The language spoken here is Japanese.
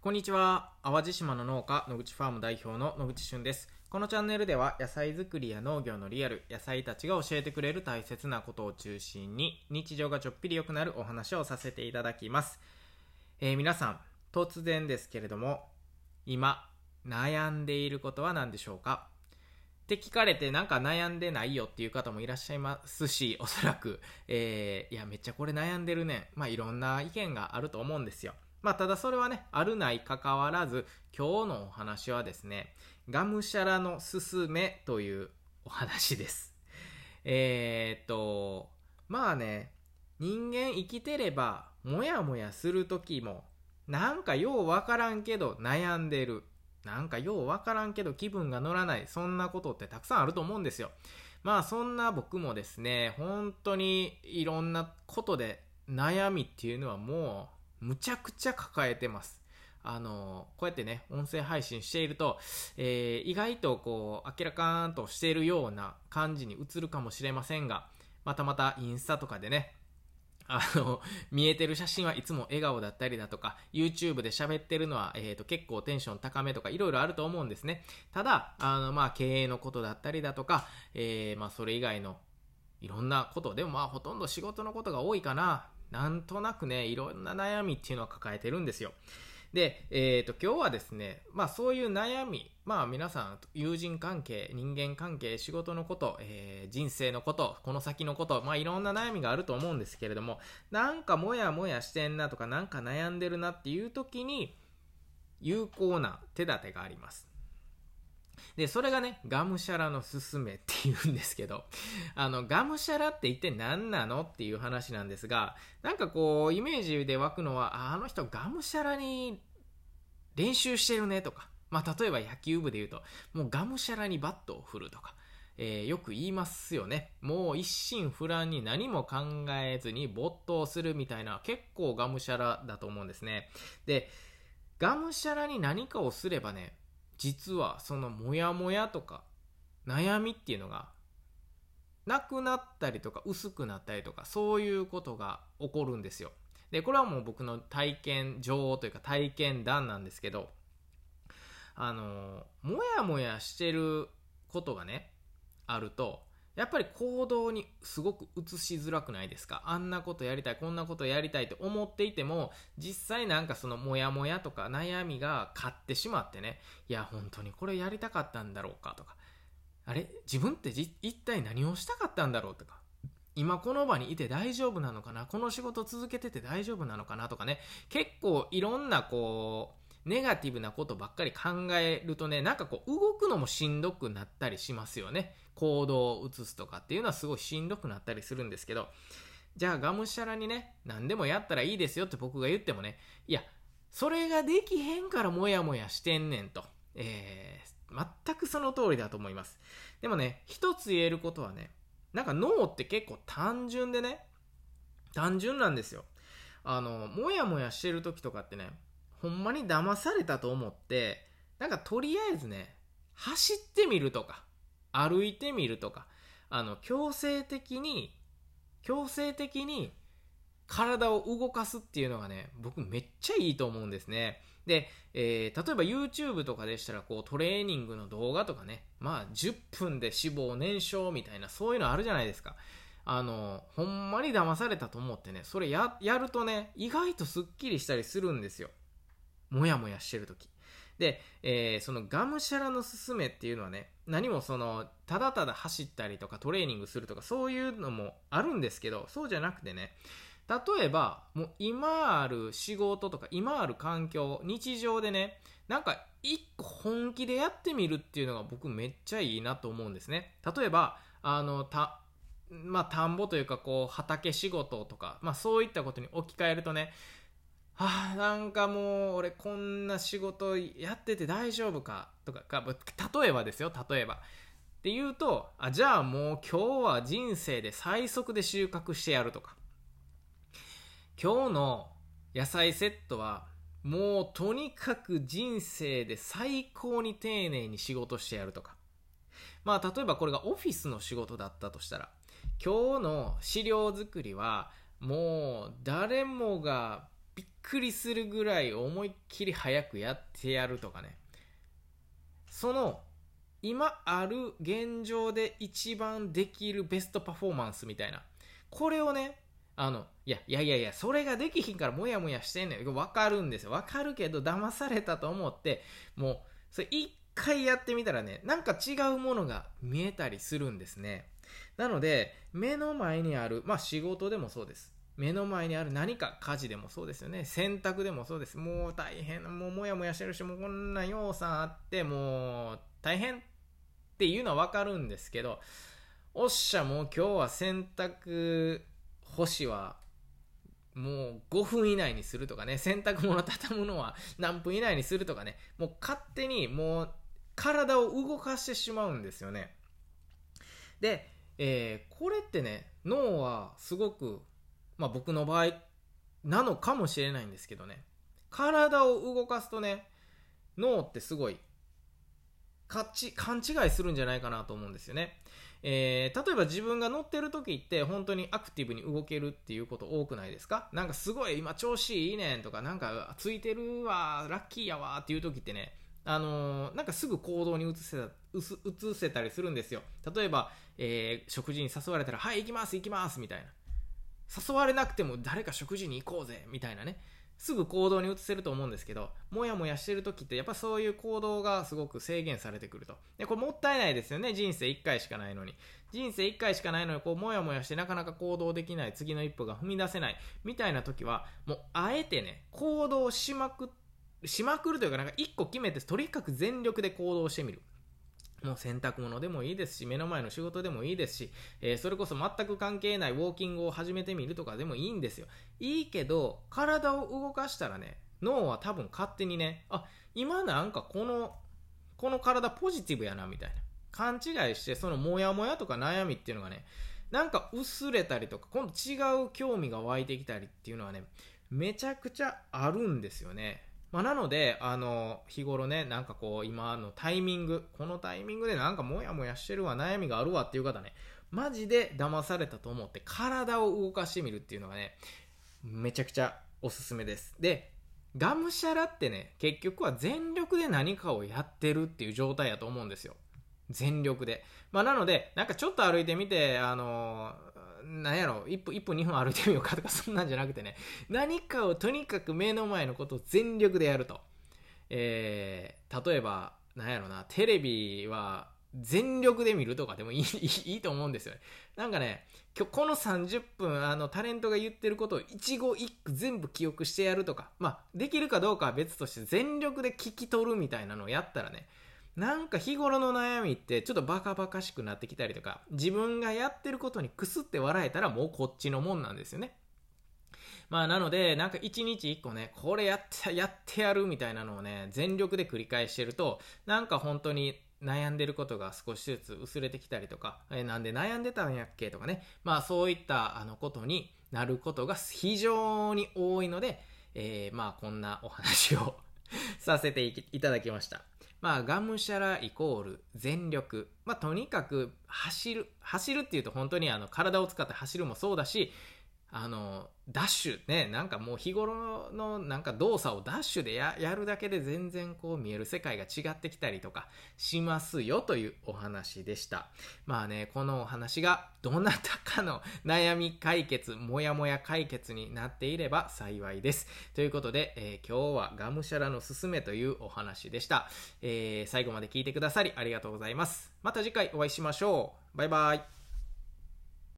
こんにちは。淡路島の農家、野口ファーム代表の野口俊です。このチャンネルでは野菜作りや農業のリアル、野菜たちが教えてくれる大切なことを中心に、日常がちょっぴり良くなるお話をさせていただきます。えー皆さん、突然ですけれども、今、悩んでいることは何でしょうか？って聞かれてなんか悩んでないよっていう方もいらっしゃいますし、おそらく、えーいや、めっちゃこれ悩んでるね。まあ、いろんな意見があると思うんですよ。まあ、ただそれはね、あるない関わらず、今日のお話はですね、がむしゃらのすすめというお話です。えーっと、まあね、人間生きてれば、もやもやする時も、なんかようわからんけど悩んでる。なんかようわからんけど気分が乗らない。そんなことってたくさんあると思うんですよ。まあそんな僕もですね、本当にいろんなことで悩みっていうのはもうむちゃくちゃ抱えてます。あの、こうやってね、音声配信していると、えー意外とこう、明らかんとしているような感じに映るかもしれませんが、またまたインスタとかでね、あの、見えてる写真はいつも笑顔だったりだとか、YouTube で喋ってるのは、えー、と結構テンション高めとかいろいろあると思うんですね。ただ、あの、まあ、経営のことだったりだとか、えーまあ、それ以外のいろんなこと、でもまあ、ほとんど仕事のことが多いかな。なんとなくね、いろんな悩みっていうのは抱えてるんですよ。で、えー、と今日はですね、まあ、そういう悩み、まあ、皆さん友人関係人間関係仕事のこと、えー人生のことこの先のこと、まあ、いろんな悩みがあると思うんですけれどもなんかモヤモヤしてんなとかなんか悩んでるなっていう時に有効な手立てがありますでそれがねがむしゃらのすすめっていうんですけど あのがむしゃらって一体何なのっていう話なんですがなんかこうイメージで湧くのはあの人がむしゃらに練習してるねとか、まあ、例えば野球部で言うともうがむしゃらにバットを振るとか、えーよく言いますよね。もう一心不乱に何も考えずに没頭するみたいな結構がむしゃらだと思うんですね。でがむしゃらに何かをすればね実はそのモヤモヤとか悩みっていうのがなくなったりとか薄くなったりとかそういうことが起こるんですよ。でこれはもう僕の体験上というか体験談なんですけどあのモヤモヤしてることがねあるとやっぱり行動にすごく移しづらくないですか？あんなことやりたいこんなことやりたいと思っていても実際なんかそのモヤモヤとか悩みが勝ってしまってねいや本当にこれやりたかったんだろうかとかあれ？自分ってじ一体何をしたかったんだろうとか今この場にいて大丈夫なのかな？この仕事続けてて大丈夫なのかな？とかね結構いろんなこうネガティブなことばっかり考えるとねなんかこう動くのもしんどくなったりしますよね。行動を移すとかっていうのはすごいしんどくなったりするんですけど。じゃあがむしゃらにね何でもやったらいいですよって僕が言ってもねいやそれができへんからモヤモヤしてんねんと、えー全くその通りだと思います。でもね一つ言えることはねなんか脳って結構単純でね単純なんですよ。あのモヤモヤしてる時とかってねほんまに騙されたと思ってなんかとりあえずね走ってみるとか歩いてみるとかあの強制的に強制的に体を動かすっていうのがね僕めっちゃいいと思うんですね。で、えー例えば YouTube とかでしたらこうトレーニングの動画とかねまあ10分で脂肪燃焼みたいなそういうのあるじゃないですか。あのほんまに騙されたと思ってねそれややるとね意外とすっきりしたりするんですよ。もやもやしてる時。で、えーそのがむしゃらのすすめっていうのはね何もそのただただ走ったりとかトレーニングするとかそういうのもあるんですけどそうじゃなくてね例えばもう今ある仕事とか今ある環境日常でねなんか一個本気でやってみるっていうのが僕めっちゃいいなと思うんですね。例えばあのたまあ田んぼというかこう畑仕事とかまあそういったことに置き換えるとねあなんかもう俺こんな仕事やってて大丈夫かとかか例えばですよ例えば。って言うとあじゃあもう今日は人生で最速で収穫してやるとか。今日の野菜セットはもうとにかく人生で最高に丁寧に仕事してやるとか。まあ例えばこれがオフィスの仕事だったとしたら今日の資料作りはもう誰もがくりするぐらい思いっきり早くやってやるとかね。その、今ある現状で一番できるベストパフォーマンスみたいな。これをね、あの、いや、いやいやいや、それができひんからもやもやしてんねん。わかるんですよ。わかるけど、騙されたと思って、もう、それ一回やってみたらね、なんか違うものが見えたりするんですね。なので、目の前にある、まあ仕事でもそうです。目の前にある何か家事でもそうですよね。洗濯でもそうです。もう大変、もうもやもやしてるし、もうこんな要素あって、もう大変っていうのはわかるんですけど、おっしゃ、もう今日は洗濯干しはもう5分以内にするとかね、洗濯物畳むのは何分以内にするとかね、もう勝手にもう体を動かしてしまうんですよね。で、えー、これってね、脳はすごく、まあ僕の場合なのかもしれないんですけどね、体を動かすとね、脳ってすごい勘違いするんじゃないかなと思うんですよね。えー、例えば自分が乗ってる時って本当にアクティブに動けるっていうこと多くないですか？なんかすごい今調子いいねんとかなんかついてるわラッキーやわっていう時ってねあのー、なんかすぐ行動に移せた移せたりするんですよ。例えば、えー、食事に誘われたらはい行きます行きますみたいな。誘われなくても誰か食事に行こうぜみたいなねすぐ行動に移せると思うんですけど、もやもやしてる時ってやっぱそういう行動がすごく制限されてくると。で、これもったいないですよね。人生1回しかないのに。人生1回しかないのに、こう、もやもやしてなかなか行動できない、次の一歩が踏み出せない、みたいな時は、もう、あえてね、行動しまく、しまくるというか、なんか1個決めて、とにかく全力で行動してみる。もう洗濯物でもいいですし、目の前の仕事でもいいですし、えー、それこそ全く関係ないウォーキングを始めてみるとかでもいいんですよ。いいけど、体を動かしたらね、脳は多分勝手にね、あ、今なんかこの、この体ポジティブやな、みたいな。勘違いして、そのモヤモヤとか悩みっていうのがね、なんか薄れたりとか、今度違う興味が湧いてきたりっていうのはね、めちゃくちゃあるんですよね。まあ、なので、あの、日頃ね、なんかこう、今のタイミング、このタイミングでなんかモヤモヤしてるわ、悩みがあるわっていう方ね、マジで騙されたと思って体を動かしてみるっていうのがね、めちゃくちゃおすすめです。で、がむしゃらってね、結局は全力で何かをやってるっていう状態やと思うんですよ。全力で。まあ、なので、なんかちょっと歩いてみて、あのなんやろ、一歩、一歩二分歩いてみようかとか、そんなんじゃなくてね、何かをとにかく目の前のことを全力でやると。えー、例えば、なんやろな、テレビは全力で見るとかでもいい いいと思うんですよね。なんかね、今日この30分、あの、タレントが言ってることを一語一句全部記憶してやるとか、まあ、できるかどうかは別として全力で聞き取るみたいなのをやったらね、なんか日頃の悩みってちょっとバカバカしくなってきたりとか、自分がやってることにくすって笑えたらもうこっちのもんなんですよね。まあなので、なんか一日一個ね、これやって、やってやるみたいなのをね、全力で繰り返してると、なんか本当に悩んでることが少しずつ薄れてきたりとか、えなんで悩んでたんやっけとかね、まあそういったあのことになることが非常に多いので、えー、まあこんなお話を させていただきました。まあ、がむしゃらイコール全力。まあ、とにかく走る。走るっていうと本当にあの体を使って走るもそうだし、あの、ダッシュね、なんかもう日頃のなんか動作をダッシュでやるだけで全然こう見える世界が違ってきたりとかしますよというお話でした。まあね、このお話がどなたかの悩み解決、もやもや解決になっていれば幸いです。ということで、えー、今日はがむしゃらのすすめというお話でした。えー、最後まで聞いてくださりありがとうございます。また次回お会いしましょう。バイバイ。